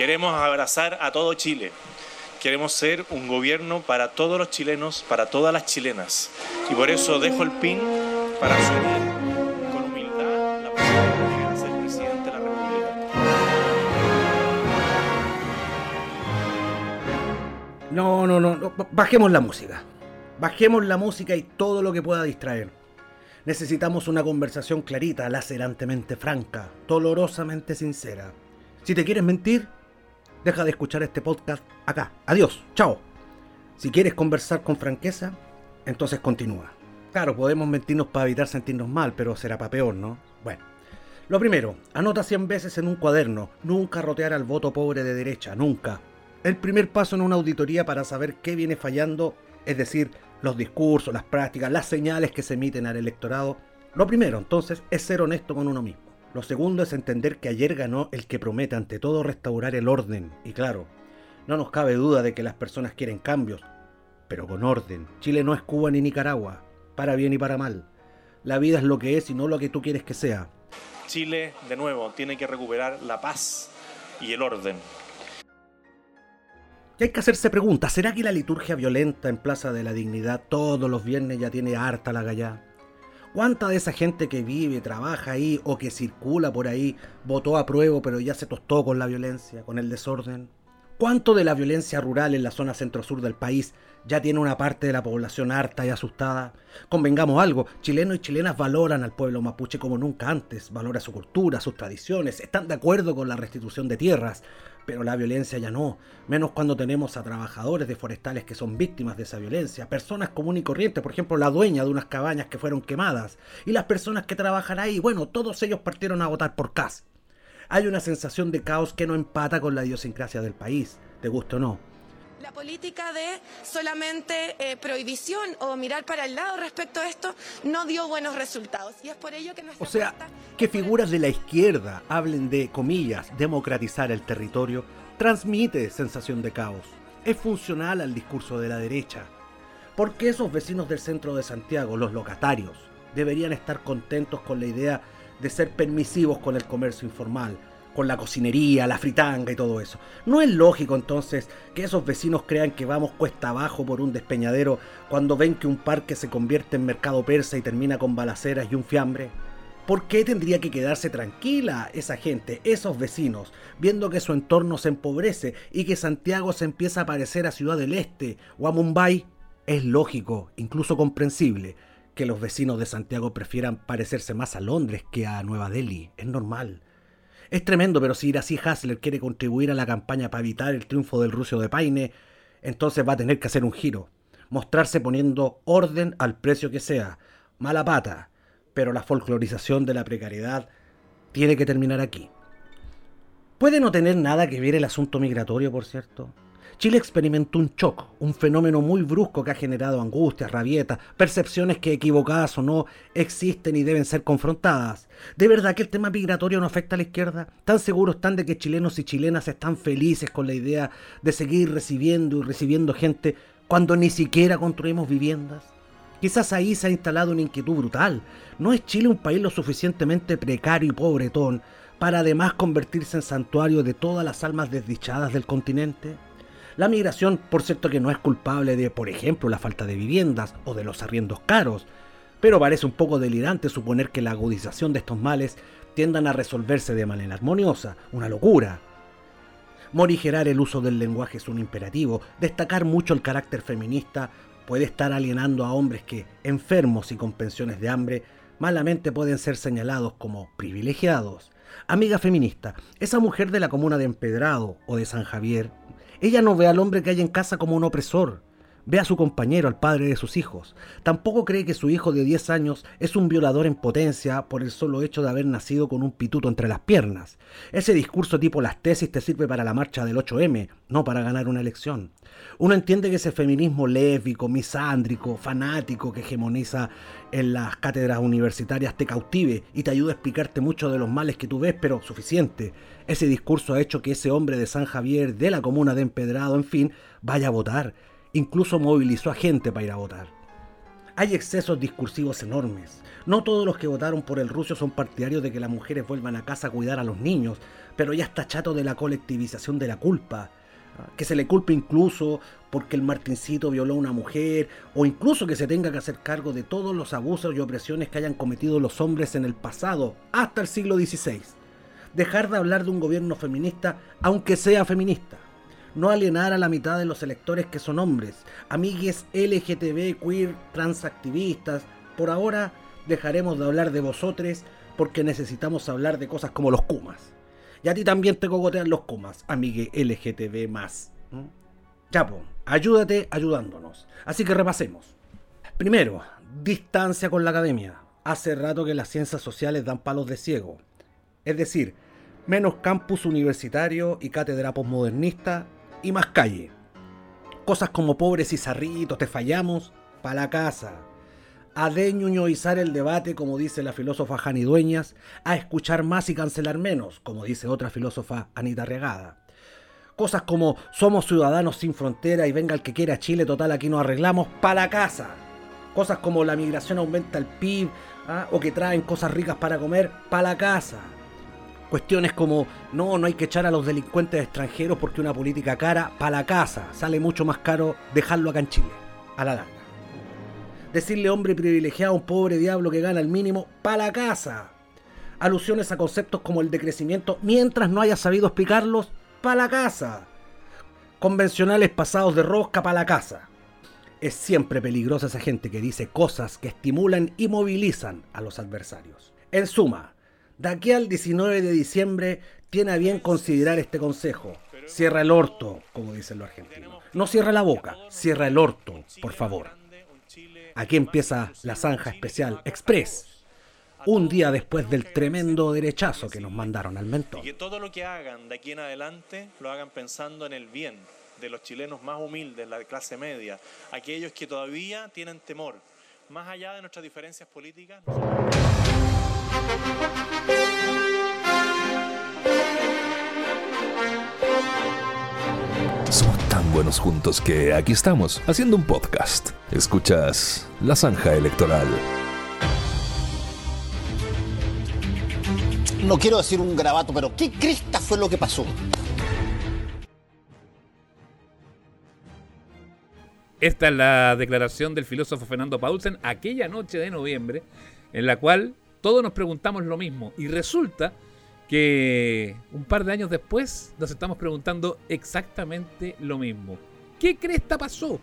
Queremos abrazar a todo Chile. Queremos ser un gobierno para todos los chilenos, para todas las chilenas. Y por eso dejo el pin para asumir. No, no, no, no, bajemos la música. Bajemos la música y todo lo que pueda distraer. Necesitamos una conversación clarita, lacerantemente franca, dolorosamente sincera. Si te quieres mentir, deja de escuchar este podcast acá. Adiós, chao. Si quieres conversar con franqueza, entonces continúa. Claro, podemos mentirnos para evitar sentirnos mal, pero será para peor, ¿no? Bueno. Lo primero, anota 100 veces en un cuaderno, nunca rotear al voto pobre de derecha, nunca. El primer paso en una auditoría para saber qué viene fallando, es decir, los discursos, las prácticas, las señales que se emiten al electorado. Lo primero, entonces, es ser honesto con uno mismo. Lo segundo es entender que ayer ganó el que promete ante todo restaurar el orden. Y claro, no nos cabe duda de que las personas quieren cambios, pero con orden. Chile no es Cuba ni Nicaragua, para bien y para mal. La vida es lo que es y no lo que tú quieres que sea. Chile, de nuevo, tiene que recuperar la paz y el orden. Y hay que hacerse preguntas, ¿será que la liturgia violenta en Plaza de la Dignidad todos los viernes ya tiene harta la gallá? ¿Cuánta de esa gente que vive, trabaja ahí o que circula por ahí votó a prueba pero ya se tostó con la violencia, con el desorden? ¿Cuánto de la violencia rural en la zona centro-sur del país ya tiene una parte de la población harta y asustada? Convengamos algo, chilenos y chilenas valoran al pueblo mapuche como nunca antes, valora su cultura, sus tradiciones, están de acuerdo con la restitución de tierras, pero la violencia ya no, menos cuando tenemos a trabajadores de forestales que son víctimas de esa violencia, personas comunes y corrientes, por ejemplo la dueña de unas cabañas que fueron quemadas, y las personas que trabajan ahí, bueno, todos ellos partieron a votar por CAS. Hay una sensación de caos que no empata con la idiosincrasia del país, te gusta o no. La política de solamente eh, prohibición o mirar para el lado respecto a esto no dio buenos resultados. Y es por ello que O sea, que figuras de la izquierda hablen de, comillas, democratizar el territorio, transmite sensación de caos. Es funcional al discurso de la derecha. Porque esos vecinos del centro de Santiago, los locatarios, deberían estar contentos con la idea de ser permisivos con el comercio informal, con la cocinería, la fritanga y todo eso. ¿No es lógico entonces que esos vecinos crean que vamos cuesta abajo por un despeñadero cuando ven que un parque se convierte en mercado persa y termina con balaceras y un fiambre? ¿Por qué tendría que quedarse tranquila esa gente, esos vecinos, viendo que su entorno se empobrece y que Santiago se empieza a parecer a Ciudad del Este o a Mumbai? Es lógico, incluso comprensible, que los vecinos de Santiago prefieran parecerse más a Londres que a Nueva Delhi. Es normal. Es tremendo, pero si Iracy Hasler quiere contribuir a la campaña para evitar el triunfo del ruso de Paine, entonces va a tener que hacer un giro. Mostrarse poniendo orden al precio que sea. Mala pata. Pero la folclorización de la precariedad tiene que terminar aquí. Puede no tener nada que ver el asunto migratorio, por cierto. Chile experimentó un shock, un fenómeno muy brusco que ha generado angustias, rabietas, percepciones que equivocadas o no existen y deben ser confrontadas. ¿De verdad que el tema migratorio no afecta a la izquierda? ¿Tan seguros están de que chilenos y chilenas están felices con la idea de seguir recibiendo y recibiendo gente cuando ni siquiera construimos viviendas? Quizás ahí se ha instalado una inquietud brutal. ¿No es Chile un país lo suficientemente precario y pobretón para además convertirse en santuario de todas las almas desdichadas del continente? La migración, por cierto, que no es culpable de, por ejemplo, la falta de viviendas o de los arriendos caros, pero parece un poco delirante suponer que la agudización de estos males tiendan a resolverse de manera armoniosa, una locura. Morigerar el uso del lenguaje es un imperativo, destacar mucho el carácter feminista puede estar alienando a hombres que, enfermos y con pensiones de hambre, malamente pueden ser señalados como privilegiados. Amiga feminista, esa mujer de la comuna de Empedrado o de San Javier ella no ve al hombre que hay en casa como un opresor. Ve a su compañero, al padre de sus hijos. Tampoco cree que su hijo de 10 años es un violador en potencia por el solo hecho de haber nacido con un pituto entre las piernas. Ese discurso tipo las tesis te sirve para la marcha del 8M, no para ganar una elección. Uno entiende que ese feminismo lésbico, misándrico, fanático que hegemoniza en las cátedras universitarias te cautive y te ayuda a explicarte mucho de los males que tú ves, pero suficiente. Ese discurso ha hecho que ese hombre de San Javier, de la comuna de Empedrado, en fin, vaya a votar. Incluso movilizó a gente para ir a votar. Hay excesos discursivos enormes. No todos los que votaron por el ruso son partidarios de que las mujeres vuelvan a casa a cuidar a los niños, pero ya está chato de la colectivización de la culpa. Que se le culpe incluso porque el Martincito violó a una mujer, o incluso que se tenga que hacer cargo de todos los abusos y opresiones que hayan cometido los hombres en el pasado, hasta el siglo XVI. Dejar de hablar de un gobierno feminista, aunque sea feminista no alienar a la mitad de los electores que son hombres, amigues LGTB, queer, transactivistas. Por ahora dejaremos de hablar de vosotros porque necesitamos hablar de cosas como los Kumas. Y a ti también te cogotean los Kumas, amigue LGTB. Chapo, ayúdate ayudándonos. Así que repasemos. Primero, distancia con la academia. Hace rato que las ciencias sociales dan palos de ciego. Es decir, menos campus universitario y cátedra postmodernista y más calle. Cosas como pobres y zarritos, te fallamos, pa' la casa. A deñuñoizar el debate, como dice la filósofa Jani Dueñas, a escuchar más y cancelar menos, como dice otra filósofa Anita Regada. Cosas como somos ciudadanos sin frontera y venga el que quiera Chile, total aquí nos arreglamos, pa' la casa. Cosas como la migración aumenta el PIB ¿ah? o que traen cosas ricas para comer, pa' la casa Cuestiones como, no, no hay que echar a los delincuentes extranjeros porque una política cara, para la casa, sale mucho más caro dejarlo acá en Chile, a la larga. Decirle hombre privilegiado a un pobre diablo que gana el mínimo, para la casa. Alusiones a conceptos como el decrecimiento, mientras no haya sabido explicarlos, para la casa. Convencionales pasados de rosca, para la casa. Es siempre peligrosa esa gente que dice cosas que estimulan y movilizan a los adversarios. En suma, de aquí al 19 de diciembre tiene a bien considerar este consejo. Cierra el orto, como dicen los argentinos. No cierra la boca, cierra el orto, por favor. Aquí empieza la zanja especial Express. Un día después del tremendo derechazo que nos mandaron al mentón. Y que todo lo que hagan de aquí en adelante lo hagan pensando en el bien de los chilenos más humildes, la clase media, aquellos que todavía tienen temor, más allá de nuestras diferencias políticas. Somos tan buenos juntos que aquí estamos, haciendo un podcast. Escuchas La Zanja Electoral. No quiero decir un grabato, pero ¿qué crista fue lo que pasó? Esta es la declaración del filósofo Fernando Paulsen aquella noche de noviembre, en la cual todos nos preguntamos lo mismo. Y resulta que un par de años después nos estamos preguntando exactamente lo mismo. ¿Qué cresta pasó?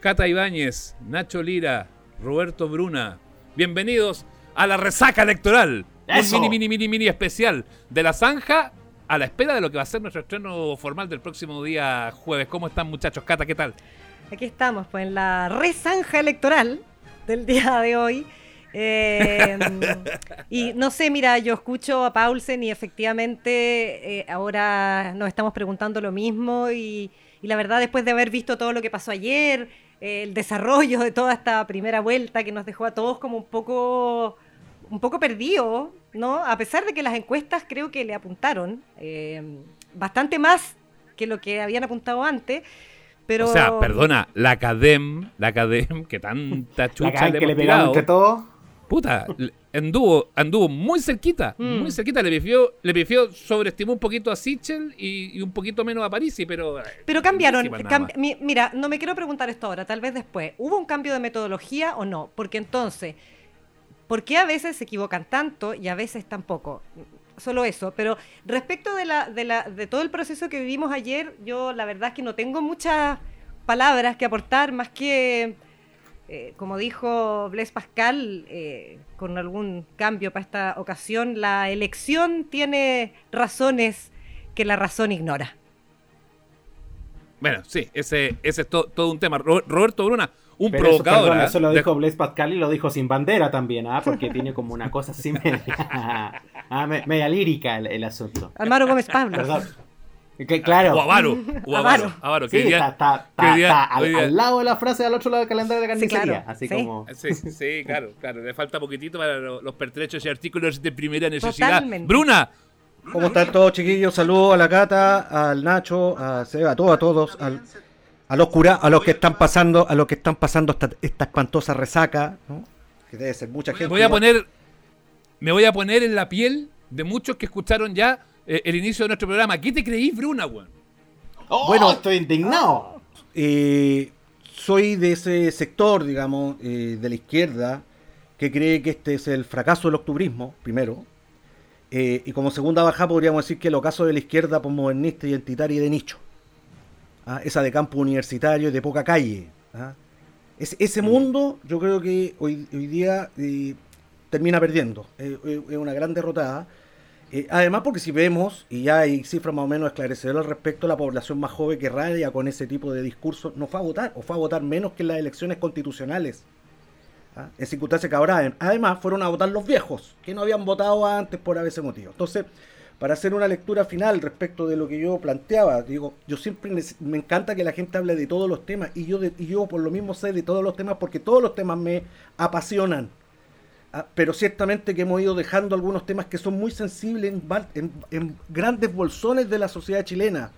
Cata Ibáñez, Nacho Lira, Roberto Bruna, bienvenidos a la resaca electoral. Un mini, mini, mini, mini especial de la zanja a la espera de lo que va a ser nuestro estreno formal del próximo día jueves. ¿Cómo están muchachos? Cata, ¿qué tal? Aquí estamos, pues en la resanja electoral del día de hoy. Eh, y no sé, mira, yo escucho a Paulsen y efectivamente eh, ahora nos estamos preguntando lo mismo y, la verdad después de haber visto todo lo que pasó ayer, el desarrollo de toda esta primera vuelta que nos dejó a todos como un poco un poco perdidos, ¿no? A pesar de que las encuestas creo que le apuntaron eh, bastante más que lo que habían apuntado antes. Pero... O sea, perdona, la Academ, la Academ, que tanta chucha le que le pegamos entre todos puta, anduvo, anduvo muy cerquita, mm. muy cerquita. Le pifió, le pifió, sobreestimó un poquito a Sichel y, un poquito menos a Parisi, pero. Eh, pero cambiaron. mira, no me quiero preguntar esto ahora, tal vez después. ¿Hubo un cambio de metodología o no? Porque entonces, ¿por qué a veces se equivocan tanto y a veces tampoco? Solo eso. Pero respecto de, la, de, la, de todo el proceso que vivimos ayer, yo la verdad es que no tengo muchas palabras que aportar más que eh, como dijo Blaise Pascal, eh, con algún cambio para esta ocasión, la elección tiene razones que la razón ignora. Bueno, sí, ese, ese es todo un tema. Roberto Bruna, un provocador. Eso, ¿ah? lo dijo Blaise Pascal y lo dijo sin bandera también, ¿ah? porque tiene como una cosa así media, ah, media lírica el, asunto. Almaro Gómez Pablo. Perdón. Que, claro. O Avaro. O Avaro. Avaro. Sí, está, está, está al, lado de la frase al otro lado del calendario de carnicería. Sí, así como. Sí, sí, claro, claro. Le falta poquitito para los pertrechos y artículos de primera necesidad. Bruna. ¿Cómo están todos, chiquillos? Saludos a la Cata, al Nacho, a Seba, a todos, a todos. Al... a los cura, a los que están pasando, a los que están pasando esta, esta espantosa resaca, ¿no? que debe ser mucha gente. Voy a poner, me voy a poner en la piel de muchos que escucharon ya eh, el inicio de nuestro programa. ¿Qué te creís, Bruna, weón? Oh, Bueno. estoy indignado. Eh, soy de ese sector, digamos, eh, de la izquierda, que cree que este es el fracaso del octubrismo, primero. Eh, y como segunda baja podríamos decir que el ocaso de la izquierda posmodernista, identitaria y de nicho. Ah, Esa de campo universitario y de poca calle. ¿ah? Es- ese mundo yo creo que hoy, hoy día eh, termina perdiendo. Eh, eh, es una gran derrotada. Eh, además, porque si vemos, y ya hay cifras más o menos esclarecedoras al respecto, la población más joven que raya con ese tipo de discurso no fue a votar, o fue a votar menos que en las elecciones constitucionales. ¿ah? En circunstancias que ahora, además, fueron a votar los viejos, que no habían votado antes por ese motivo. Entonces, para hacer una lectura final respecto de lo que yo planteaba, digo, yo siempre me encanta que la gente hable de todos los temas, y yo, de- y yo por lo mismo sé de todos los temas, porque todos los temas me apasionan. Ah, pero ciertamente que hemos ido dejando algunos temas que son muy sensibles en, grandes bolsones de la sociedad chilena,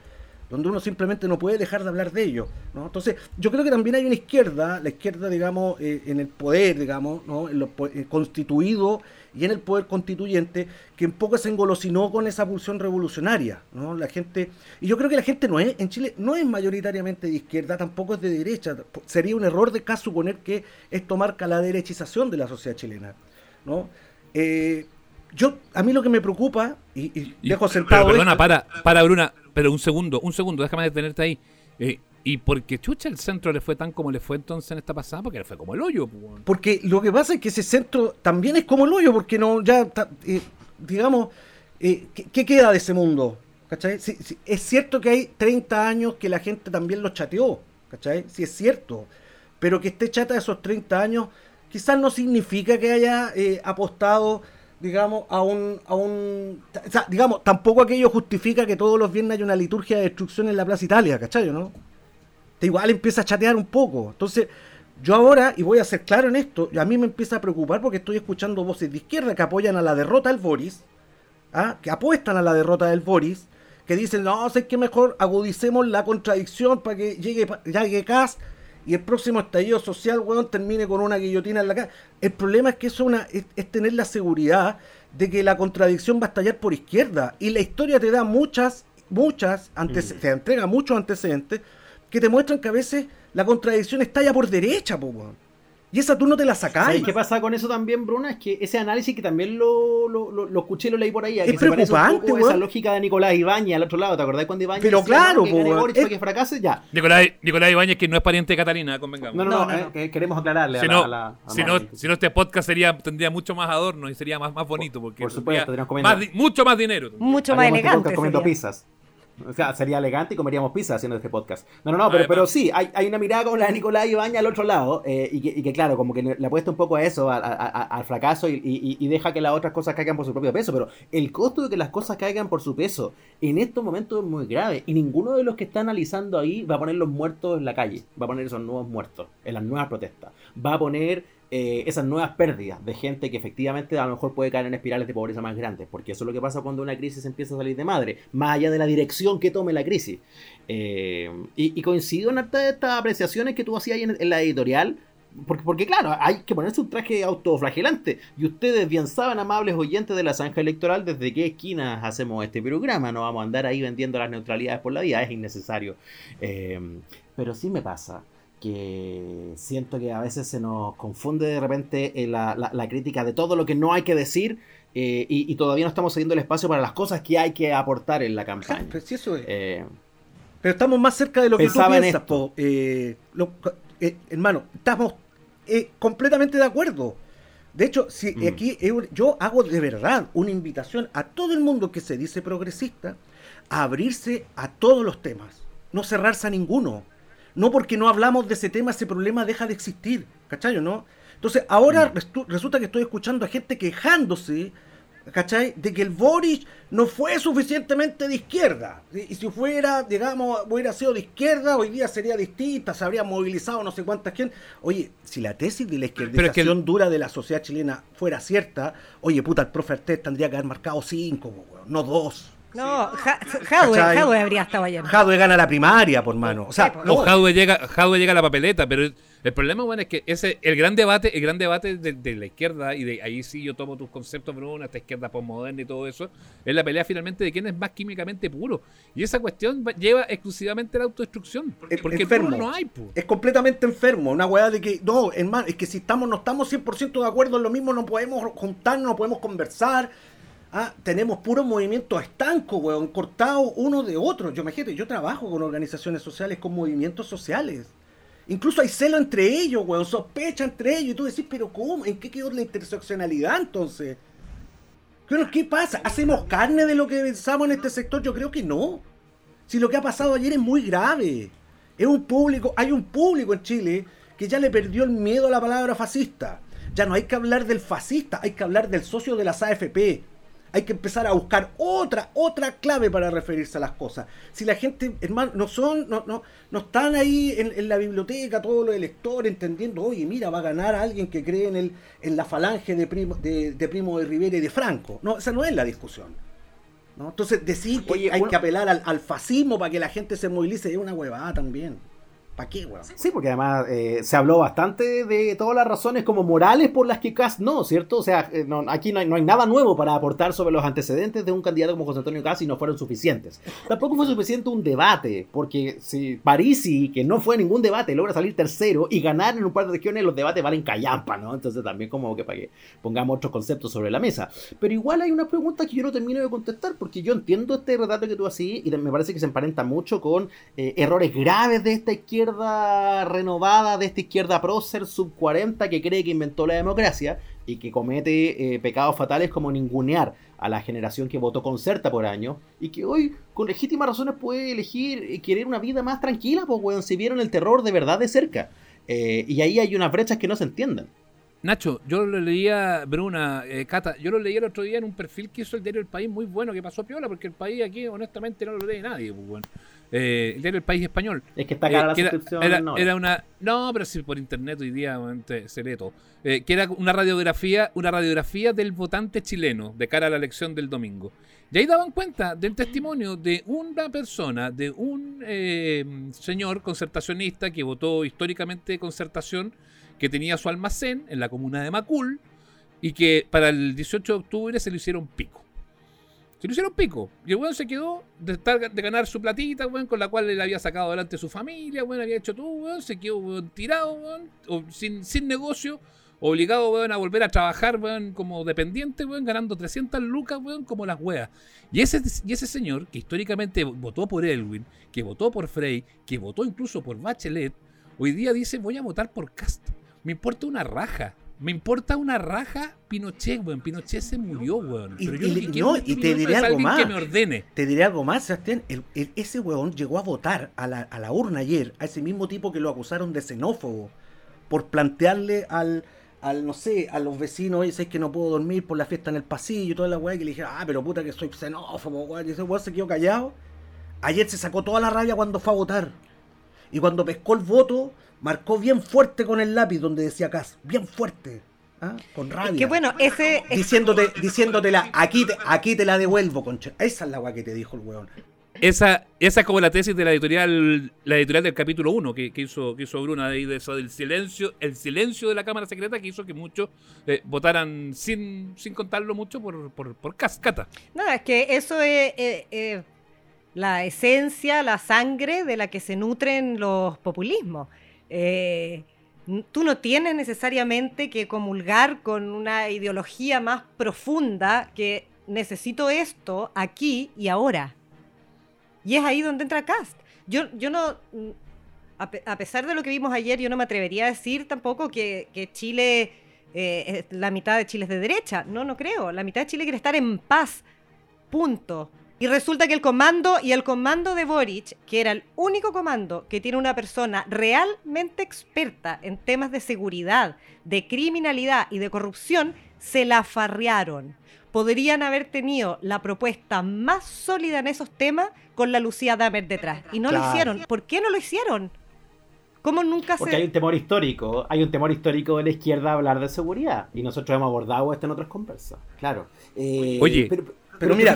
donde uno simplemente no puede dejar de hablar de ellos. ¿no? Entonces, yo creo que también hay una izquierda, la izquierda, digamos, eh, en el poder, digamos, ¿no? en lo eh, constituido y en el poder constituyente, que un poco se engolosinó con esa pulsión revolucionaria. ¿no? La gente, y yo creo que la gente no es, en Chile, no es mayoritariamente de izquierda, tampoco es de derecha. Sería un error de acá suponer que esto marca la derechización de la sociedad chilena. ¿no? Eh, yo, a mí lo que me preocupa, y, dejo pero sentado. perdona, esto- para, para, Bruna, pero un segundo, un segundo, déjame detenerte ahí. Eh, ¿Y por qué chucha el centro le fue tan como le fue entonces en esta pasada? Porque le fue como el hoyo. Porque lo que pasa es que ese centro también es como el hoyo, porque no, ya, eh, digamos, eh, ¿qué, queda de ese mundo? ¿Cachai? Sí, sí, es cierto que hay 30 años que la gente también lo chateó, ¿cachai? Sí es cierto, pero que esté chata esos 30 años quizás no significa que haya eh, apostado, digamos, a un, a un... O sea, digamos, tampoco aquello justifica que todos los viernes haya una liturgia de destrucción en la Plaza Italia, ¿cachai? ¿no? Te igual empieza a chatear un poco. Entonces, yo ahora, y voy a ser claro en esto, a mí me empieza a preocupar porque estoy escuchando voces de izquierda que apoyan a la derrota del Boris, ¿ah? que apuestan a la derrota del Boris, que dicen, no, sé que mejor agudicemos la contradicción para que llegue, llegue Kass y el próximo estallido social, weón, termine con una guillotina en la cara. El problema es que eso una, es, es tener la seguridad de que la contradicción va a estallar por izquierda. Y la historia te da muchas, muchas, antece- te entrega muchos antecedentes que te muestran que a veces la contradicción estalla por derecha, po, weón. Y esa tú no te la sacás. ¿Sabes qué pasa con eso también, Bruna? Es que ese análisis que también lo, lo, lo, lo escuché y lo leí por ahí, Es que se parece un preocupante, poco a esa lógica de Nicolás Ibáñez al otro lado, ¿te acordás cuando Ibáñez Pero decía, claro, no, que. Boric para Es- que fracase? Ya. Nicolás, Nicolás Ibáñez, que no es pariente de Catalina, convengamos. No, no, No, no, no, eh, queremos aclararle si a no, la, a la- a si, la- no, si no, este podcast sería, tendría mucho más adorno y sería más, más bonito. Porque por supuesto, más mucho más dinero. Mucho más este elegante. comiendo sería. pizzas. O sea, sería elegante y comeríamos pizza haciendo este podcast. No, no, no, pero, pero sí, hay, hay una mirada como la de Nicolás Ibañez al otro lado eh, y, que, y que, claro, como que le, le apuesta un poco a eso, a- a- a- al fracaso y, y- y deja que las otras cosas caigan por su propio peso. Pero el costo de que las cosas caigan por su peso en estos momentos es muy grave y ninguno de los que está analizando ahí va a poner los muertos en la calle, va a poner esos nuevos muertos en las nuevas protestas, va a poner eh, esas nuevas pérdidas de gente que efectivamente a lo mejor puede caer en espirales de pobreza más grandes, porque eso es lo que pasa cuando una crisis empieza a salir de madre, más allá de la dirección que tome la crisis. Eh, y, coincido en estas apreciaciones que tú hacías en, en la editorial, porque, porque claro, hay que ponerse un traje autoflagelante. Y ustedes bien saben, amables oyentes de la zanja electoral, desde qué esquinas hacemos este programa. No vamos a andar ahí vendiendo las neutralidades por la vida, es innecesario. Eh, pero sí me pasa que siento que a veces se nos confunde de repente eh, la, la- la crítica de todo lo que no hay que decir eh, y, y todavía no estamos cediendo el espacio para las cosas que hay que aportar en la campaña. Pero, si eso es- Eh, pero estamos más cerca de lo que tú piensas, esto. po. Eh, lo- hermano, estamos completamente de acuerdo. De hecho, si Mm. aquí yo hago de verdad una invitación a todo el mundo que se dice progresista a abrirse a todos los temas, no cerrarse a ninguno. No porque no hablamos de ese tema, ese problema deja de existir, ¿cachai o no? Entonces, ahora restu- resulta que estoy escuchando a gente quejándose, ¿cachai? De que el Boris no fue suficientemente de izquierda. Y si fuera, digamos, hubiera sido de izquierda, hoy día sería distinta, se habría movilizado no sé cuánta gente. Oye, si la tesis de la es izquierdización que el- dura de la sociedad chilena fuera cierta, oye, puta, el profe Artés tendría que haber marcado cinco, no dos. No, Ja- Jadwe, habría estado ayer. Jadwe gana la primaria, por mano. O sea, no, O Jadwe llega, Jadwe llega a la papeleta, pero el problema, bueno, es que ese, el gran debate, el gran debate de, de la izquierda, y de ahí sí yo tomo tus conceptos, Bruno, esta izquierda postmoderna y todo eso, es la pelea finalmente de quién es más químicamente puro. Y esa cuestión va- lleva exclusivamente a la autodestrucción. Porque enfermo. puro no hay, pu. Es completamente enfermo. Una weá de que, no, hermano, es que si estamos, no estamos 100% de acuerdo en lo mismo, no podemos juntarnos, no podemos conversar. Ah, tenemos puros movimientos estancos, weón, cortados uno de otro. Yo imagínate, yo trabajo con organizaciones sociales, con movimientos sociales. Incluso hay celo entre ellos, weón, sospecha entre ellos. Y tú decís, pero ¿cómo? ¿En qué quedó la interseccionalidad entonces? ¿Qué pasa? ¿Hacemos carne de lo que pensamos en este sector? Yo creo que no. Si lo que ha pasado ayer es muy grave. Es un público, hay un público en Chile que ya le perdió el miedo a la palabra fascista. Ya no hay que hablar del fascista, hay que hablar del socio de las AFP. Hay que empezar a buscar otra, otra clave para referirse a las cosas. Si la gente, hermano, no son, no, no, no están ahí en, en la biblioteca, todos los electores, entendiendo, oye, mira, va a ganar alguien que cree en el, en la falange de primo, de, de Primo de Rivera y de Franco. No, esa no es la discusión. ¿no? Entonces, decir que Oye, hay que apelar al, al fascismo para que la gente se movilice es una huevada también. ¿Para qué, huevada? Sí, porque además eh, se habló bastante de todas las razones como morales por las que Cast no, ¿cierto? O sea, eh, aquí no hay, no hay nada nuevo para aportar sobre los antecedentes de un candidato como José Antonio Cast y no fueron suficientes. Tampoco fue suficiente un debate, porque si Parisi, que no fue ningún debate, logra salir tercero y ganar en un par de regiones, los debates valen callampa, ¿no? Entonces también como que para que pongamos otros conceptos sobre la mesa. Pero igual hay una pregunta que yo no termino de contestar, porque yo entiendo este relato que tú así y me parece que se emparenta mucho con eh, errores graves de esta izquierda renovada, de esta izquierda prócer sub 40 que cree que inventó la democracia y que comete eh, pecados fatales como ningunear a la generación que votó concerta por año y que hoy con legítimas razones puede elegir eh, querer una vida más tranquila, pues weón, si vieron el terror de verdad de cerca. Eh, y ahí hay unas brechas que no se entienden. Nacho, yo lo leía, Bruna, eh, Cata, yo lo leí el otro día en un perfil que hizo el diario El País muy bueno, que pasó piola, porque el país aquí honestamente no lo lee nadie, pues, bueno. Eh, el diario El País español. Es que está cara Eh, la que era, suscripción. era- no. era una no pero si por internet hoy día se lee todo Eh, que era una radiografía una radiografía del votante chileno de cara a la elección del domingo y ahí daban cuenta del testimonio de una persona de un eh, señor concertacionista que votó históricamente concertación que tenía su almacén en la comuna de Macul y que para el 18 de octubre se le hicieron pico se lo hicieron pico. Y el weón se quedó de, ganar su platita, weón, con la cual él había sacado adelante su familia, weón, había hecho todo, weón, se quedó weón, tirado, weón, sin, sin negocio, obligado, weón, a volver a trabajar, weón, como dependiente, weón, ganando 300 lucas, weón, como las weas. Y ese, y ese señor, que históricamente votó por Elwin, que votó por Frey, que votó incluso por Bachelet, hoy día dice, voy a votar por Cast. Me importa una raja. Me importa una raja Pinochet, weón. Pinochet se murió, weón. Y- Pero yo y lo le- que quiero no, en este y te diré es algo más. que me ordene. Te diré algo más, Sebastián. El- el- ese weón llegó a votar a la, a la urna ayer, a ese mismo tipo que lo acusaron de xenófobo, por plantearle al, al no sé, a los vecinos, oye, sabes que no puedo dormir por la fiesta en el pasillo y toda la weá, que le dijeron, ah, pero puta que soy xenófobo, weón. Y ese weón se quedó callado. Ayer se sacó toda la rabia cuando fue a votar. Y cuando pescó el voto, marcó bien fuerte con el lápiz donde decía Cas, bien fuerte. ¿ah? Con rabia. Que bueno, ese es- diciéndote, diciéndotela, aquí te, aquí te la devuelvo, concha. Esa es la weá que te dijo el weón. Esa, esa es como la tesis de la editorial, la editorial del capítulo 1 que, que hizo, que hizo Bruna de, ahí, de eso del silencio, el silencio de la Cámara Secreta que hizo que muchos eh, votaran sin, sin contarlo mucho por, por, por cascata. No, es que eso es eh, eh, la esencia, la sangre de la que se nutren los populismos. Eh, tú no tienes necesariamente que comulgar con una ideología más profunda que necesito esto aquí y ahora. Y es ahí donde entra Cast. Yo, yo no, a, pe- a pesar de lo que vimos ayer, yo no me atrevería a decir tampoco que, Chile, eh, la mitad de Chile es de derecha. No, no creo. La mitad de Chile quiere estar en paz. Punto. Y resulta que el comando y el comando de Boric, que era el único comando que tiene una persona realmente experta en temas de seguridad, de criminalidad y de corrupción, se la farrearon. Podrían haber tenido la propuesta más sólida en esos temas con la Lucía Damer detrás. Y no lo hicieron. ¿Por qué no lo hicieron? ¿Cómo nunca Porque hay un temor histórico, hay un temor histórico de la izquierda a hablar de seguridad. Y nosotros hemos abordado esto en otras conversas. Claro. Eh, Oye. pero- Pero mira,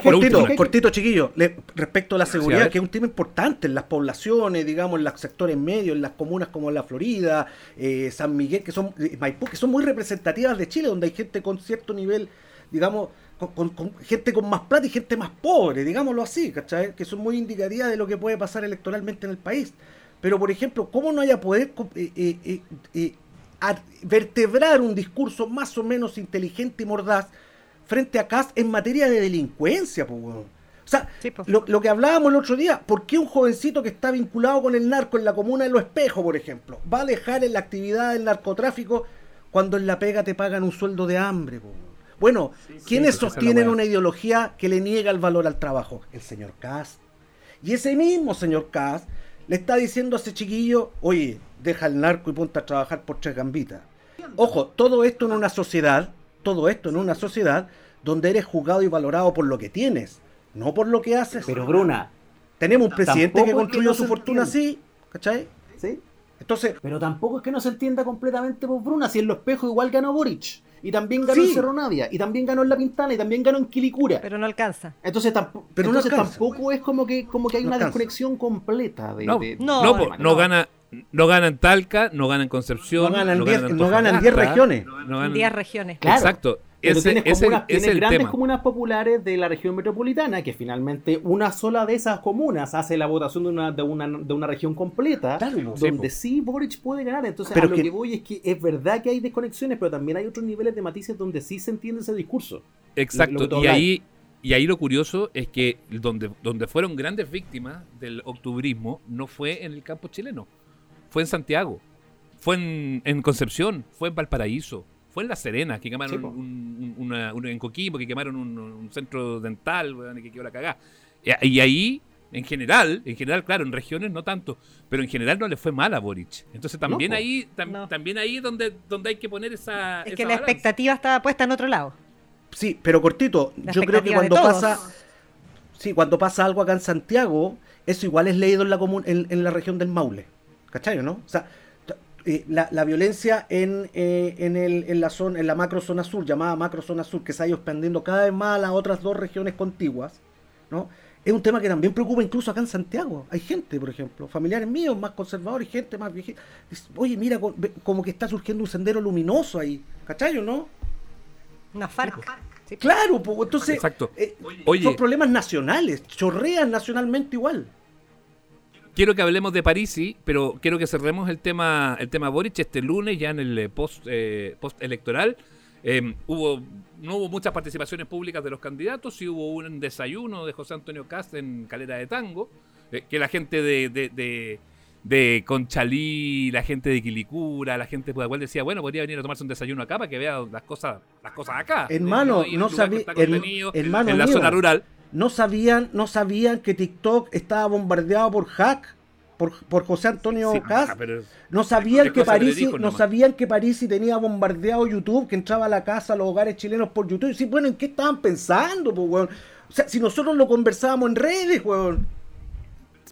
cortito, chiquillo, le- respecto a la Sí, a seguridad, que es un tema importante en las poblaciones, digamos, en los sectores medios, en las comunas como la Florida, eh, San Miguel, que son eh, Maipú, que son muy representativas de Chile, donde hay gente con cierto nivel, digamos, con, con- con gente con más plata y gente más pobre, digámoslo así, ¿cachai? Que son muy indicativas de lo que puede pasar electoralmente en el país. Pero, por ejemplo, ¿cómo no haya poder eh, eh, eh, vertebrar un discurso más o menos inteligente y mordaz frente a Cast en materia de delincuencia, weón? O sea, Sí, lo, lo que hablábamos el otro día, ¿por qué un jovencito que está vinculado con el narco en la comuna de Los Espejos, por ejemplo, va a dejar en la actividad del narcotráfico cuando en la pega te pagan un sueldo de hambre? po, weón? Bueno, ¿quiénes sí, esa es la sostienen una ideología que le niega el valor al trabajo? El señor Cast. Y ese mismo señor Cast le está diciendo a ese chiquillo, oye, deja el narco y ponte a trabajar por tres gambitas. Ojo, todo esto en una sociedad, todo esto en una sociedad donde eres juzgado y valorado por lo que tienes, no por lo que haces. Pero Bruna, Tenemos un presidente que es que construyó no su fortuna así, ¿cachai? ¿sí? Entonces, Pero tampoco es que no se entienda completamente por Bruna, si en los espejos igual ganó Boric. Y también ganó Sí. en Cerro Navia, y también ganó en La Pintana, y también ganó en Quilicura. Pero no alcanza. Entonces, tampoco, Pero no entonces alcanza. tampoco es como que, como que hay No una alcanza. desconexión completa de, No, de- No, no, no gana, no gana en Talca, no gana en Concepción, No ganan no diez- no ganan diez regiones. no ganan- 10 regiones. Claro. Exacto. Pero Ese, tienes, ese- comunas, ese es tienes el grandes tema. comunas populares de la región metropolitana, que finalmente una sola de esas comunas hace la votación de una, de una, de una región completa, Claro, sí, donde po. sí Boric puede ganar. Entonces, Pero a lo que- que... voy es que es verdad que hay desconexiones, pero también hay otros niveles de matices donde sí se entiende ese discurso. Exacto. lo y ahí, y ahí lo curioso es que donde, donde fueron grandes víctimas del octubrismo no fue en el campo chileno, fue en Santiago, fue en, en Concepción, fue en Valparaíso, fue en La Serena, que quemaron Sí, un, un- una- un- en Coquimbo, que quemaron un, un centro dental, weón, y que quedó la cagá. Y, y ahí, en general, en general, claro, en regiones no tanto, pero en general no le fue mal a Boric. Entonces también ahí, tam- No. también ahí es donde, donde hay que poner esa. Es esa que la expectativa estaba puesta en otro lado. sí, pero cortito, La yo creo que cuando pasa, sí, cuando pasa algo acá en Santiago, eso igual es leído en la comun- en, en la región del Maule, ¿cachai o no? O sea, eh, la, la violencia en, eh, en, el, en la zona, en la macro zona sur, llamada macro zona sur, que se ha ido expandiendo cada vez más a las otras dos regiones contiguas, ¿no? Es un tema que también preocupa incluso acá en Santiago. Hay gente, por ejemplo, familiares míos más conservadores, gente más viejita. Dice, Oye, mira, como que está surgiendo un sendero luminoso ahí, ¿cachai o no? Una FARC. Sí. Claro, pues entonces Exacto. eh, Oye. son problemas nacionales, chorrean nacionalmente igual. Quiero que hablemos de Parisi, pero quiero que cerremos el tema el tema Boric este lunes ya en el eh, post eh, post electoral. Eh, hubo no hubo muchas participaciones públicas de los candidatos, sí hubo un desayuno de José Antonio Cast en Calera de Tango, eh, que la gente de, de, de, de Conchalí, la gente de Quilicura, la gente de Pudahuel decía, bueno, podría venir a tomarse un desayuno acá para que vea las cosas las cosas acá. Hermano, no lugar sabí- que está her- contenido hermano en la mío. zona rural. No sabían, no sabían que TikTok estaba bombardeado por hack, por, por José Antonio Sí, ah, No sabían que Parisi, no nomás. sabían que Parisi tenía bombardeado YouTube, que entraba a la casa a los hogares chilenos por YouTube. Sí, bueno, ¿en qué estaban pensando, pues, weón? O sea, si nosotros lo conversábamos en redes, weón.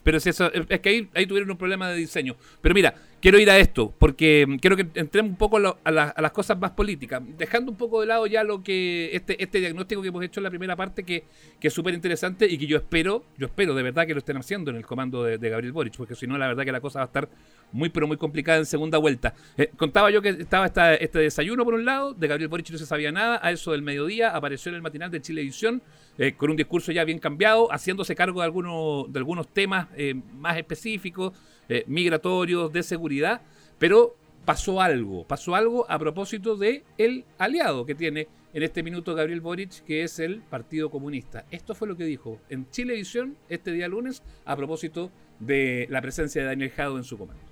Pero si eso, es que ahí, ahí tuvieron un problema de diseño. Pero mira, quiero ir a esto, porque quiero que entremos un poco a, lo- a la- a las cosas más políticas, dejando un poco de lado ya lo que este, este diagnóstico que hemos hecho en la primera parte, que, que es súper interesante y que yo espero, yo espero de verdad que lo estén haciendo en el comando de, de Gabriel Boric, porque si no, la verdad que la cosa va a estar muy, pero muy complicada en segunda vuelta. Eh, contaba yo que estaba esta- este desayuno por un lado, de Gabriel Boric no se sabía nada, a eso del mediodía apareció en el matinal de Chilevisión, eh, con un discurso ya bien cambiado, haciéndose cargo de algunos, de algunos temas eh, más específicos, eh, migratorios, de seguridad, pero pasó algo, pasó algo a propósito de el aliado que tiene en este minuto Gabriel Boric, que es el Partido Comunista. Esto fue lo que dijo en Chilevisión este día lunes a propósito de la presencia de Daniel Jado en su comando.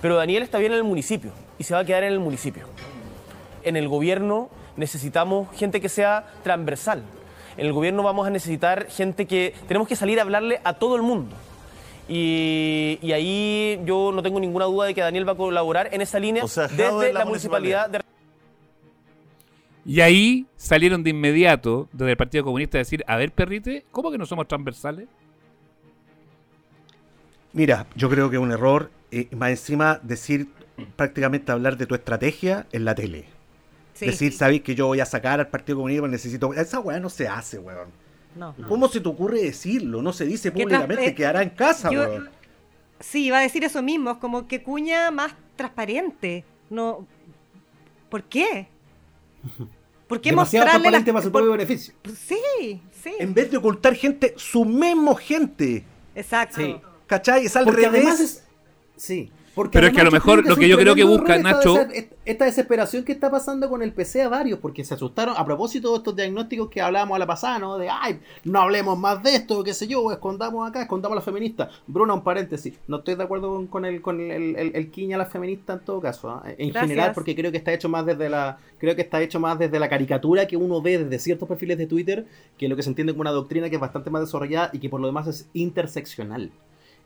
Pero Daniel está bien en el municipio y se va a quedar en el municipio. En el gobierno necesitamos gente que sea transversal. En el gobierno vamos a necesitar gente que tenemos que salir a hablarle a todo el mundo. Y, y ahí yo no tengo ninguna duda de que Daniel va a colaborar en esa línea O sea, Jado desde la, la municipalidad de Y ahí salieron de inmediato desde el Partido Comunista a decir, a ver, perrite, ¿cómo que no somos transversales? Mira, yo creo que es un error, eh, más encima decir, prácticamente hablar de tu estrategia en la tele. Sí. Decir, sabéis que yo voy a sacar al Partido Comunista, necesito. Esa weá no se hace, weón. No. ¿Cómo se te ocurre decirlo? No se dice públicamente, eh, quedará en casa, yo- weón. Sí, iba a decir eso mismo, es como que cuña más transparente. No, ¿Por qué? ¿Por qué Demasiado mostrarle las- transparente para su por- propio beneficio. Sí, sí. En vez de ocultar gente, su mismo gente. Exacto. Sí. ¿Cachai? Es al Porque revés. además es. Sí. Porque Pero es que a lo mejor lo que yo creo que busca, Nacho- Esta, des- esta desesperación que está pasando con el PC a varios, porque se asustaron a propósito de estos diagnósticos que hablábamos a la pasada, ¿no? De, ay, no hablemos más de esto, qué sé yo, escondamos acá, escondamos a las feministas. Bruno, un paréntesis. No estoy de acuerdo con, con el, con el, el, el quiña a las feministas en todo caso. ¿ah? En Gracias. general, porque creo que está hecho más desde la. Creo que está hecho más desde la caricatura que uno ve desde ciertos perfiles de Twitter, que lo que se entiende como una doctrina que es bastante más desarrollada y que por lo demás es interseccional.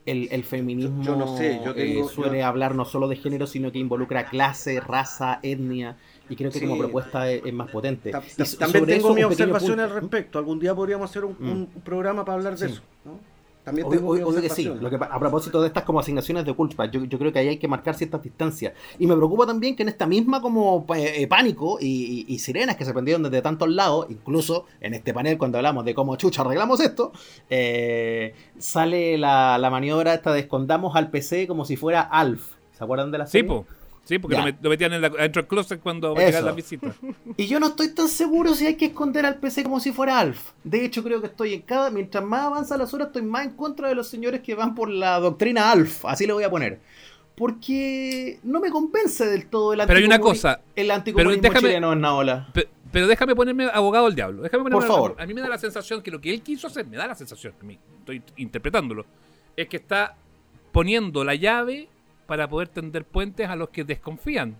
El, el feminismo Yo- yo no sé, yo eh, suele yo- hablar no solo de género, sino que involucra clase, raza, etnia, y creo que Sí. como propuesta es, es más potente. Ta- ta- También tengo observaciones punto. al respecto. Algún día podríamos hacer un, Mm. un programa para hablar de Sí. eso. ¿no? También Obvio, tengo mis obvio que sí. Lo que, a propósito de estas como asignaciones de culpa, yo, yo creo que ahí hay que marcar ciertas distancias. Y me preocupa también que en esta misma como eh, eh, pánico y, y- y sirenas que se prendieron desde tantos lados, incluso en este panel cuando hablamos de cómo chucha arreglamos esto, eh, sale la, la maniobra esta de escondamos al PC como si fuera Alf. ¿Se acuerdan de la Sí, serie? po. Sí, porque lo, met- lo metían en la, dentro del closet cuando llegaban las visitas. Y yo no estoy tan seguro si hay que esconder al PC como si fuera Alf. De hecho, creo que estoy en cada. Mientras más avanza las horas, estoy más en contra de los señores que van por la doctrina Alf. Así le voy a poner. Porque no me convence del todo el Pero hay una cosa, El anticomunismo pero déjame- chileno en Naola. Pe- Pero déjame ponerme abogado del diablo. Déjame ponerme Por favor. A mí me da la sensación que lo que él quiso hacer, me da la sensación, a mí, estoy interpretándolo, es que está poniendo la llave para poder tender puentes a los que desconfían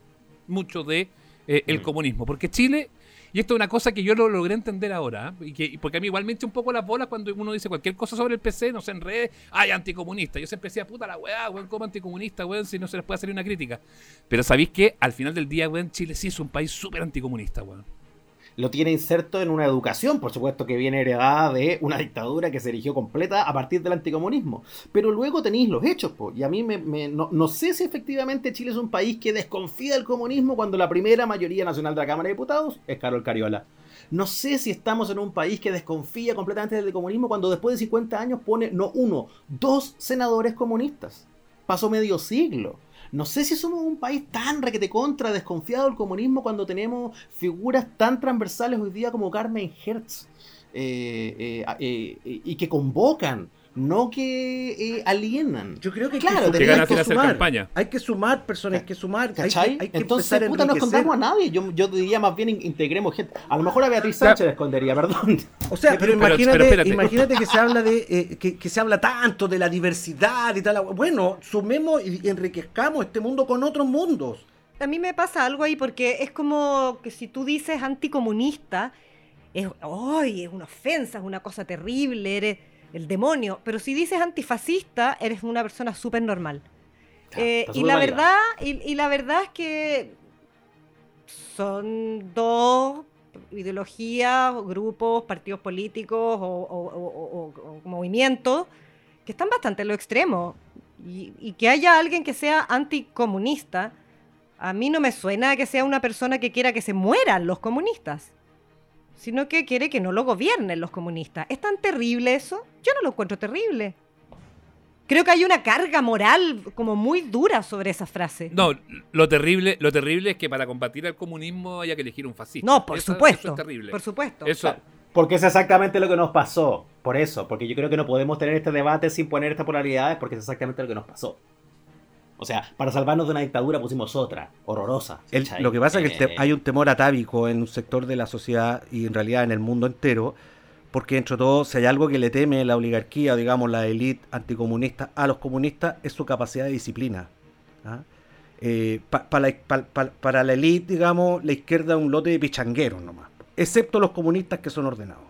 mucho de eh, el comunismo. Porque Chile, y esto es una cosa que yo lo logré entender ahora, ¿eh? y que, y porque a mí igual me echa un poco las bolas cuando uno dice cualquier cosa sobre el PC, no sé, en redes, ay, anticomunista. Yo siempre decía, puta la weá, weón, como anticomunista, weón, si no se les puede hacer una crítica. Pero ¿sabéis que Al final del día, weón, Chile sí es un país súper anticomunista, weón. Lo tiene inserto en una educación, por supuesto que viene heredada de una dictadura que se erigió completa a partir del anticomunismo. Pero luego tenéis los hechos, po. y a mí me, me- no, no sé si efectivamente Chile es un país que desconfía del comunismo cuando la primera mayoría nacional de la Cámara de Diputados es Carol Cariola. No sé si estamos en un país que desconfía completamente del comunismo cuando después de 50 años pone no uno, dos senadores comunistas. Pasó medio siglo. No sé si somos un país tan requete contra desconfiado del comunismo cuando tenemos figuras tan transversales hoy día como Carmen Hertz eh, eh, eh, y que convocan, no que eh, alienan. Yo creo que hay Claro, que, que hay que sumar. campaña. Hay que sumar personas, hay que sumar. hay que- ¿Cachai? hay que Entonces, empezar a puta, no escondamos a nadie. Yo, yo diría más bien in- integremos gente. A lo mejor a Beatriz Sánchez la escondería, perdón. O sea, pero, imagínate, imagínate que se habla de eh, que, que se habla tanto de la diversidad y tal. Bueno, sumemos y enriquezcamos este mundo con otros mundos. A mí me pasa algo ahí porque es como que si tú dices anticomunista, es, ¡ay! es una ofensa, es una cosa terrible, eres el demonio. Pero si dices antifascista, eres una persona súper normal. Eh, y la verdad, y, y la verdad es que son dos ideologías, grupos, partidos políticos o, o- o- o- o movimientos que están bastante en lo extremo. Y, y que haya alguien que sea anticomunista, a mí no me suena que sea una persona que quiera que se mueran los comunistas, sino que quiere que no lo gobiernen los comunistas. ¿Es tan terrible eso? Yo no lo encuentro terrible. Creo que hay una carga moral como muy dura sobre esa frase. No, lo terrible, lo terrible es que para combatir al comunismo haya que elegir un fascista. No, por Eso- supuesto. Eso es terrible. Por supuesto. Eso, Porque es exactamente lo que nos pasó. Por eso, porque yo creo que no podemos tener este debate sin poner estas polaridades, porque es exactamente lo que nos pasó. O sea, para salvarnos de una dictadura pusimos otra, horrorosa. Lo que pasa es que el te- Eh, hay un temor atávico en un sector de la sociedad y en realidad en el mundo entero, porque entre todo, si hay algo que le teme la oligarquía, digamos la élite anticomunista a los comunistas, es su capacidad de disciplina. ¿ah? Eh, pa- pa la- pa- pa- para la élite, digamos, la izquierda es un lote de pichangueros nomás, excepto los comunistas que son ordenados.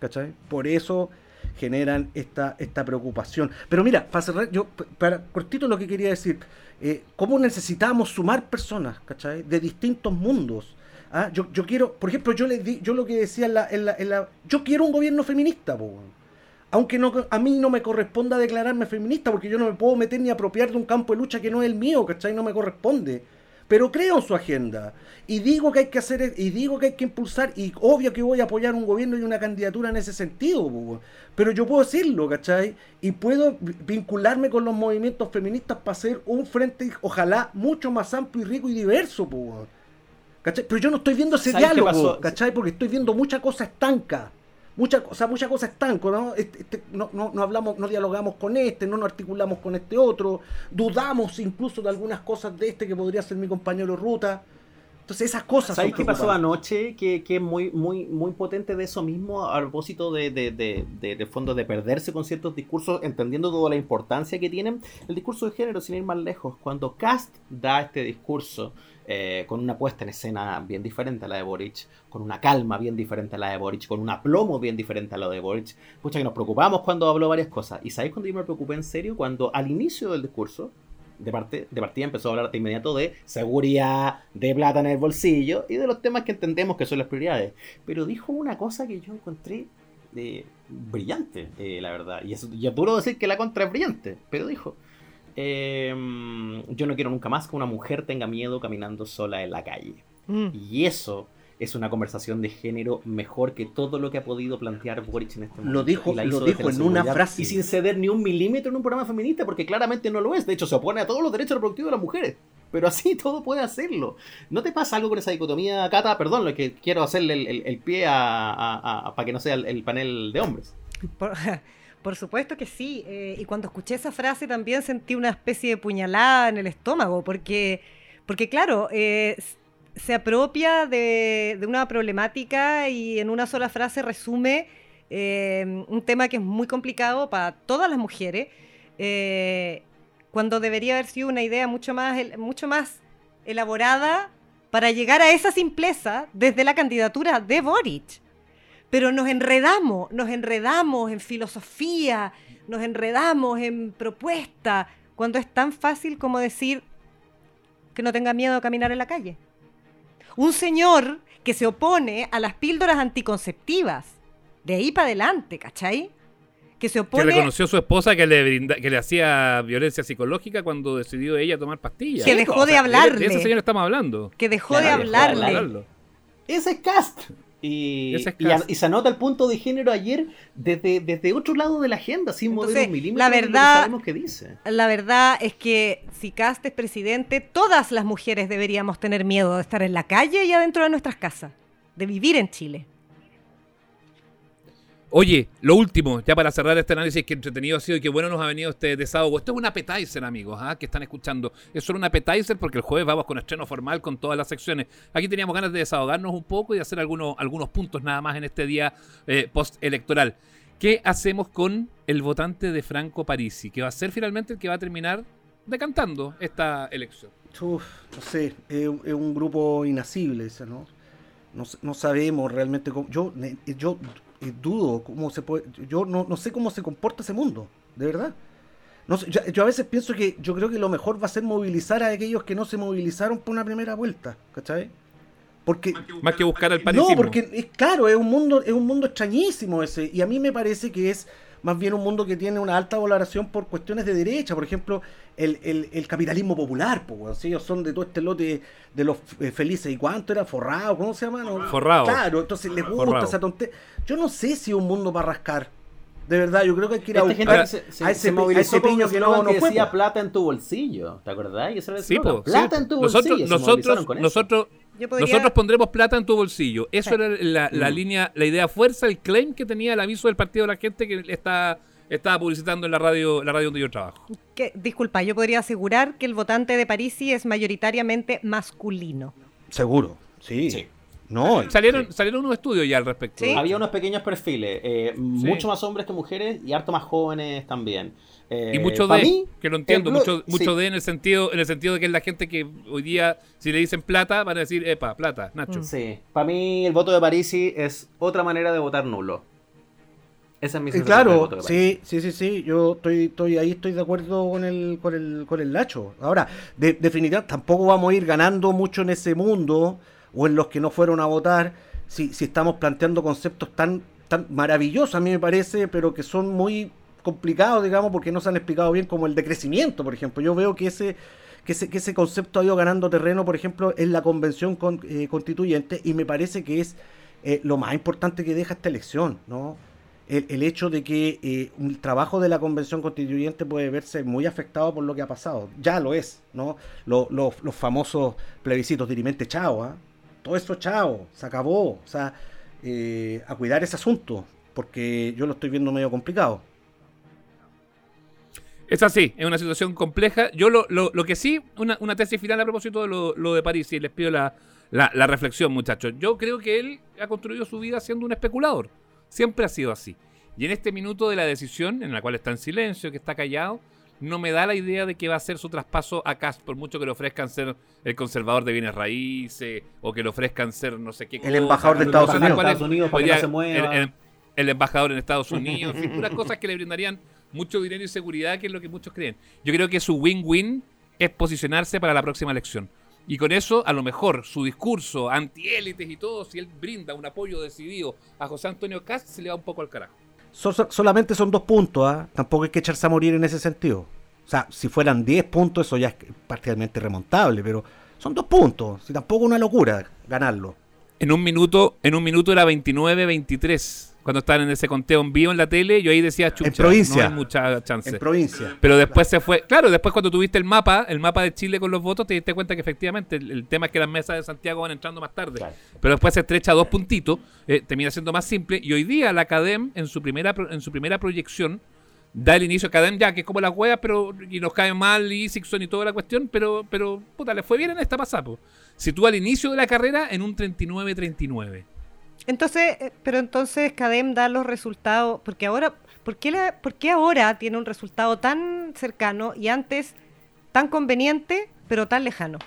¿Cachai? Por eso generan esta, esta preocupación. Pero mira, para cerrar, yo, para cortito lo que quería decir, eh, ¿cómo necesitamos sumar personas, ¿cachai? De distintos mundos. ¿ah? Yo, yo quiero, por ejemplo, yo le di, yo lo que decía en la, en la, en la- yo quiero un gobierno feminista, po, aunque no, a mí no me corresponda declararme feminista, porque yo no me puedo meter ni apropiar de un campo de lucha que no es el mío, ¿cachai? No me corresponde. Pero creo en su agenda. Y digo que hay que hacer, y digo que hay que impulsar, y obvio que voy a apoyar un gobierno y una candidatura en ese sentido, po, weón. pero yo puedo decirlo, ¿cachai? Y puedo vincularme con los movimientos feministas para hacer un frente, ojalá, mucho más amplio y rico y diverso, po, weón. ¿cachai? Pero yo no estoy viendo ese ¿Sabes qué diálogo? ¿cachai? Porque estoy viendo mucha cosa estanca. Mucha, o sea, mucha cosa estanco, ¿no? Este- este- no, no, no hablamos, no dialogamos con este, no nos articulamos con este otro, dudamos incluso de algunas cosas de este que podría ser mi compañero ruta. Entonces esas cosas ¿Sabes qué pasó anoche? Que, que es muy, muy, muy potente de eso mismo, a propósito de, de, de, de, de fondo de perderse con ciertos discursos, entendiendo toda la importancia que tienen. El discurso de género, sin ir más lejos, cuando Cast da este discurso eh, con una puesta en escena bien diferente a la de Boric, con una calma bien diferente a la de Boric, con un aplomo bien diferente a la de Boric, pucha que nos preocupamos cuando habló varias cosas. ¿Y sabéis cuando yo me preocupé en serio? Cuando al inicio del discurso, de, parte, de partida empezó a hablar de inmediato de seguridad, de plata en el bolsillo y de los temas que entendemos que son las prioridades. Pero dijo una cosa que yo encontré eh, brillante, eh, la verdad. Y eso, yo duro decir que la contra es brillante, pero dijo, eh, yo no quiero nunca más que una mujer tenga miedo caminando sola en la calle. Mm. Y eso es una conversación de género mejor que todo lo que ha podido plantear Boric en este momento. Lo dijo- Y la lo dijo en una frase. Y sin ceder ni un milímetro en un programa feminista, porque claramente no lo es. De hecho, se opone a todos los derechos reproductivos de las mujeres. Pero así todo puede hacerlo. ¿No te pasa algo con esa dicotomía, Cata? Perdón, lo que quiero hacerle el, el- el pie a, a- a- para que no sea el, el panel de hombres. Por, supuesto que sí. eh, y cuando escuché esa frase también sentí una especie de puñalada en el estómago, porque, porque claro, eh, se apropia de, una problemática y en una sola frase resume eh, un tema que es muy complicado para todas las mujeres, cuando debería haber sido una idea mucho más, mucho más elaborada para llegar a esa simpleza desde la candidatura de Boric pero nos enredamos, nos enredamos en filosofía, nos enredamos en propuesta, cuando es tan fácil como decir que no tenga miedo a caminar en la calle. Un señor que se opone a las píldoras anticonceptivas, de ahí para adelante, ¿cachai? Que se Que opone... reconoció a su esposa que le, brinda- que le hacía violencia psicológica cuando decidió ella tomar pastillas. Que dejó O sea, de hablarle. De ese señor estamos hablando. que dejó Claro, de dejó de hablarle. Hablarlo. Ese es Cast. Y, Ese es y a- Cast. y se anota el punto de género ayer desde, desde otro lado de la agenda, sin mover Entonces, un milímetro. la verdad- sabemos que dice. La verdad es que si Cast es presidente, todas las mujeres deberíamos tener miedo de estar en la calle y adentro de nuestras casas, de vivir en Chile. Oye, lo último, ya para cerrar este análisis que entretenido ha sido y que bueno nos ha venido este desahogo. Esto es un appetizer, amigos, ¿ah? que están escuchando. Es solo un appetizer porque el jueves vamos con estreno formal con todas las secciones. Aquí teníamos ganas de desahogarnos un poco y hacer algunos, algunos puntos nada más en este día eh, post-electoral. ¿Qué hacemos con el votante de Franco Parisi? Que va a ser finalmente el que va a terminar decantando esta elección. Uf, no sé, es, un- grupo inasible ese, ¿no? No, no sabemos realmente cómo. Yo, yo eh, dudo cómo se puede. Yo no, no sé cómo se comporta ese mundo, de verdad. No sé, yo, yo a veces pienso que yo creo que lo mejor va a ser movilizar a aquellos que no se movilizaron por una primera vuelta, ¿cachai? Porque Más que buscar al no, porque es claro, es un mundo, es un mundo extrañísimo ese. Y a mí me parece que es más bien un mundo que tiene una alta valoración por cuestiones de derecha. Por ejemplo, el, el- el capitalismo popular, pues, ellos son de todo este lote de los eh, felices. ¿Y cuánto era? Forrado, ¿cómo se llama? No, Forrado. Claro, entonces les gusta Forrado. esa tontería. Yo no sé si es un mundo para rascar. De verdad, yo creo que hay que ir a Esta gente buscar se, se- a se ese, a ese piño que no, no que decía plata en tu bolsillo, ¿te acordás? Y ese era el Sí, po, plata sí. en tu bolsillo. Nosotros, se movilizaron nosotros, con eso. nosotros, Yo podría- nosotros pondremos plata en tu bolsillo. Eso Sí. era la, la Mm. línea, la idea fuerza, el claim que tenía el aviso del partido de la gente que está, estaba publicitando en la radio, la radio donde yo trabajo. Que, disculpa, yo podría asegurar que el votante de Parisi es mayoritariamente masculino. Seguro, sí. Sí. No, Salieron, salieron unos estudios ya al respecto. Sí. Había unos pequeños perfiles, eh, mucho más hombres que mujeres y harto más jóvenes también. Eh, Y mucho de, mí, que lo entiendo, el blo- mucho, mucho sí. de en el sentido, en el sentido de que es la gente que hoy día, si le dicen plata, van a decir, epa, plata, Nacho. Sí, para mí el voto de Parisi es otra manera de votar nulo. Esa es mi Eh, sensación del claro, voto de Parisi. sí, sí, sí, sí, yo estoy, estoy ahí, estoy de acuerdo con el, con el, con el Lacho. Ahora, de, definitivamente tampoco vamos a ir ganando mucho en ese mundo o en los que no fueron a votar si, si estamos planteando conceptos tan, tan maravillosos, a mí me parece, pero que son muy complicados, digamos, porque no se han explicado bien, como el decrecimiento, por ejemplo. Yo veo que ese, que ese, que ese concepto ha ido ganando terreno, por ejemplo, en la convención con- eh, constituyente, y me parece que es eh, lo más importante que deja esta elección, ¿no? El, hecho de que eh, el trabajo de la convención constituyente puede verse muy afectado por lo que ha pasado. Ya lo es, ¿no? Lo- los famosos plebiscitos dirimente chao, ¿ah? Todo eso chao, se acabó. O sea, eh, a cuidar ese asunto, porque yo lo estoy viendo medio complicado. Es así, es una situación compleja. Yo lo, lo, lo que sí, una, una tesis final a propósito de lo, lo de París, y les pido la, la, la reflexión, muchachos. Yo creo que él ha construido su vida siendo un especulador. Siempre ha sido así. Y en este minuto de la decisión, en la cual está en silencio, que está callado, no me da la idea de que va a ser su traspaso a Cast, por mucho que le ofrezcan ser el conservador de bienes raíces, o que le ofrezcan ser no sé qué El embajador de Estados Unidos. Estados Unidos para que no se mueva. El, el- el embajador en Estados Unidos, en fin, puras cosas que le brindarían mucho dinero y seguridad, que es lo que muchos creen. Yo creo que su win-win es posicionarse para la próxima elección. Y con eso, a lo mejor, su discurso antiélites y todo, si él brinda un apoyo decidido a José Antonio Cast, se le va un poco al carajo. So- so- solamente son dos puntos, ¿ah? tampoco hay que echarse a morir en ese sentido. O sea, si fueran 10 puntos, eso ya es prácticamente remontable, pero son dos puntos. Si tampoco una locura ganarlo. En un minuto, en un minuto era 29-23. Cuando estaban en ese conteo en vivo en la tele, yo ahí decía, chucha, provincia. no hay mucha chance. En provincia. Pero después se fue. Claro, después cuando tuviste el mapa, el mapa de Chile con los votos, te diste cuenta que efectivamente el, el tema es que las mesas de Santiago van entrando más tarde. Claro. Pero después se estrecha dos puntitos, eh, termina siendo más simple. Y hoy día la Academ, en su primera en su primera proyección, da el inicio a Academ ya, que es como la hueá, pero y nos cae mal y Sixon y toda la cuestión, pero, pero puta, le fue bien en esta pasada. po. Sitúa el inicio de la carrera en un 39-39. Entonces, eh, pero entonces Cadem da los resultados, porque ahora, ¿por qué, la- por qué ahora tiene un resultado tan cercano y antes tan conveniente, pero tan lejano?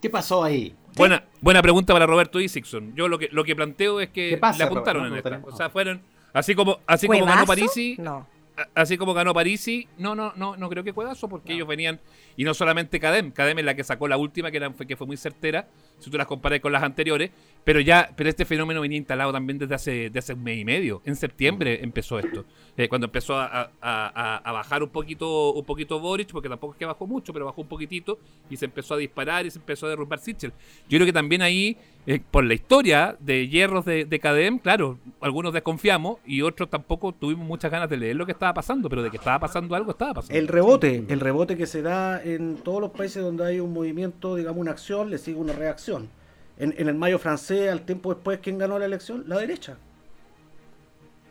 ¿Qué pasó ahí? Buena, buena pregunta para Roberto Isixson. Yo lo que, lo que planteo es que ¿Qué pasa, le apuntaron Roberto? en No, esta. no O sea, fueron. Así como, así como ganó. Parisi, No. Así como ganó Parisi, no, no, no, no creo que Cuevazo, porque ellos venían, y no solamente Cadem, Cadem es la que sacó la última, que, era, que fue muy certera, si tú las comparas con las anteriores, pero ya, pero este fenómeno venía instalado también desde hace, desde hace un mes y medio. En septiembre empezó esto. Eh, cuando empezó a, a- a- a bajar un poquito, un poquito Boric, porque tampoco es que bajó mucho, pero bajó un poquitito, y se empezó a disparar y se empezó a derrumbar Sichel. Yo creo que también ahí, eh, por la historia de hierros de, de Cadem, claro, algunos desconfiamos y otros tampoco tuvimos muchas ganas de leer lo que estaba pasando, pero de que estaba pasando algo, estaba pasando. El rebote, el rebote que se da en todos los países donde hay un movimiento, digamos, una acción, le sigue una reacción. En, en el mayo francés, al tiempo después, ¿quién ganó la elección? La derecha.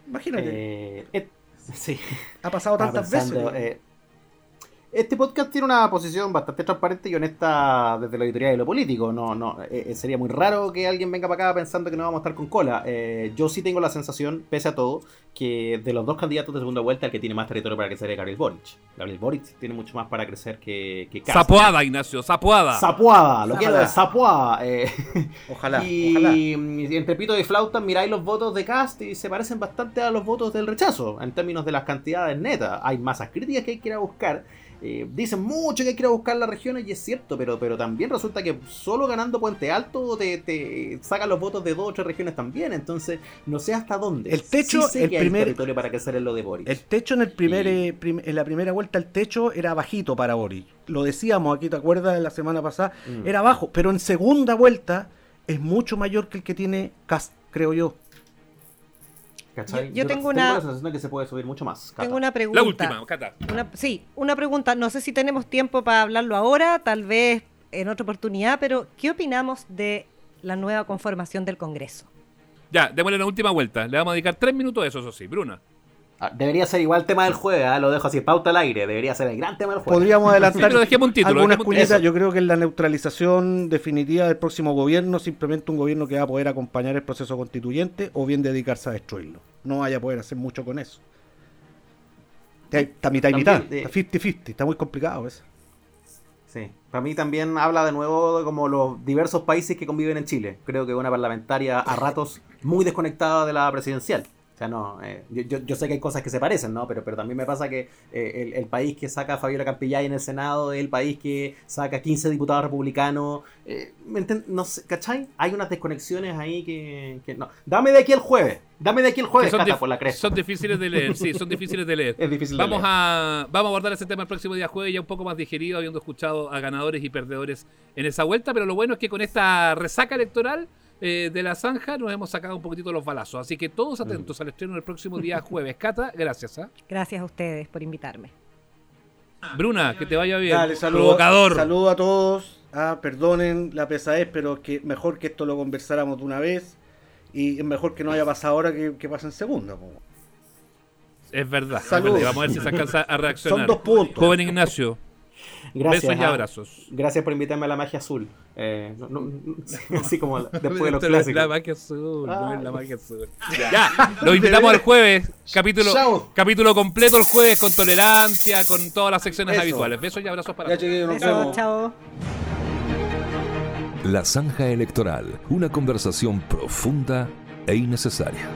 Imagínate, Eh, et- sí. ha pasado tantas pensando, veces. Este podcast tiene una posición bastante transparente y honesta desde la editorial y lo político. No, no, eh, eh, sería muy raro que alguien venga para acá pensando que no vamos a estar con cola. Eh, yo sí tengo la sensación, pese a todo, que de los dos candidatos de segunda vuelta, el que tiene más territorio para crecer es Gabriel Boric. Gabriel Boric tiene mucho más para crecer que, que Kast. Zapoada, Ignacio, Zapoada. Zapuada, lo Zapuada. quiero de Zapuada. eh. Ojalá, y, ojalá. y entre pito y flauta miráis los votos de Cast y se parecen bastante a los votos del rechazo en términos de las cantidades netas. Hay masas críticas que hay que ir a buscar. Eh, dicen mucho que hay que ir a buscar las regiones y es cierto, pero, pero también resulta que solo ganando Puente Alto te, te sacan los votos de dos o tres regiones también. Entonces, no sé hasta dónde. El techo, Sí el que primer- territorio para crecer en lo de Boris. El techo en el primer, Y- eh, prim- en la primera vuelta, el techo era bajito para Boric. Lo decíamos aquí, ¿te acuerdas? La semana pasada, Mm. era bajo. Pero en segunda vuelta es mucho mayor que el que tiene Cast, creo yo. ¿Cachai? yo- yo tengo una- la sensación de que se puede subir mucho más. Cata. Tengo una pregunta. La última, Cata. Una- sí, una pregunta. No sé si tenemos tiempo para hablarlo ahora, tal vez en otra oportunidad, pero ¿qué opinamos de la nueva conformación del Congreso? Ya, démosle una última vuelta. Le vamos a dedicar tres minutos a eso, eso sí. Bruna. Ah, Debería ser igual el tema del jueves, ah, lo dejo así, pauta al aire. Debería ser el gran tema del jueves. Podríamos adelantar dejemos un título, algunas cuñitas. Yo creo que en la neutralización definitiva del próximo gobierno, simplemente un gobierno que va a poder acompañar el proceso constituyente o bien dedicarse a destruirlo. No vaya a poder hacer mucho con eso. Está está mitad y mitad. Está 50-50. Está muy complicado eso. Sí, para mí también habla de nuevo de como los diversos países que conviven en Chile. Creo que una parlamentaria a ratos muy desconectada de la presidencial. O sea, no, eh, yo, yo, sé que hay cosas que se parecen, ¿no? Pero, pero también me pasa que eh, el, el país que saca a Fabiola Campillay en el Senado es el país que saca 15 diputados republicanos. eh, ¿me enten- no sé, ¿Cachai? Hay unas desconexiones ahí que, que no. Dame de aquí el jueves. Dame de aquí el jueves, son, Cata, por la cresta. son difíciles de leer, sí, son difíciles de leer. Es difícil de Vamos leer. a, vamos a abordar ese tema el próximo día jueves, ya un poco más digerido, habiendo escuchado a ganadores y perdedores en esa vuelta, pero lo bueno es que con esta resaca electoral eh, de la zanja nos hemos sacado un poquitito los balazos. Así que todos atentos al estreno del próximo día jueves. Cata, gracias. ¿ah? Gracias a ustedes por invitarme. Bruna, que te vaya bien. Dale, saludo, Provocador. saludo a todos. Ah, perdonen la pesadez, pero que mejor que esto lo conversáramos de una vez. Y es mejor que no haya pasado ahora que, que pase en segunda. po. Es verdad. es Saludos. verdad. Vamos a ver si se alcanza a reaccionar. Son dos puntos. Joven Ignacio, Gracias. besos y ah. abrazos. Gracias por invitarme a la magia azul. Eh, no- no- así como después de los clásicos. La magia azul, no es la Ay. magia azul. Ya, lo invitamos al jueves, capítulo, Chao. capítulo completo el jueves con tolerancia, con todas las secciones Eso. habituales. Besos y abrazos para Ya, todos. vemos. chao. La Zanja Electoral, una conversación profunda e innecesaria.